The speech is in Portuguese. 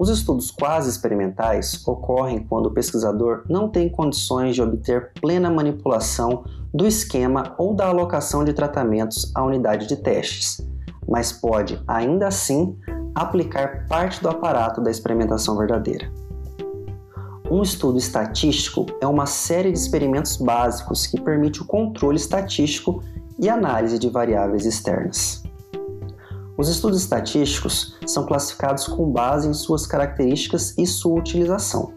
Os estudos quase experimentais ocorrem quando o pesquisador não tem condições de obter plena manipulação do esquema ou da alocação de tratamentos à unidade de testes, mas pode, ainda assim, aplicar parte do aparato da experimentação verdadeira. Um estudo estatístico é uma série de experimentos básicos que permite o controle estatístico e análise de variáveis externas. Os estudos estatísticos são classificados com base em suas características e sua utilização.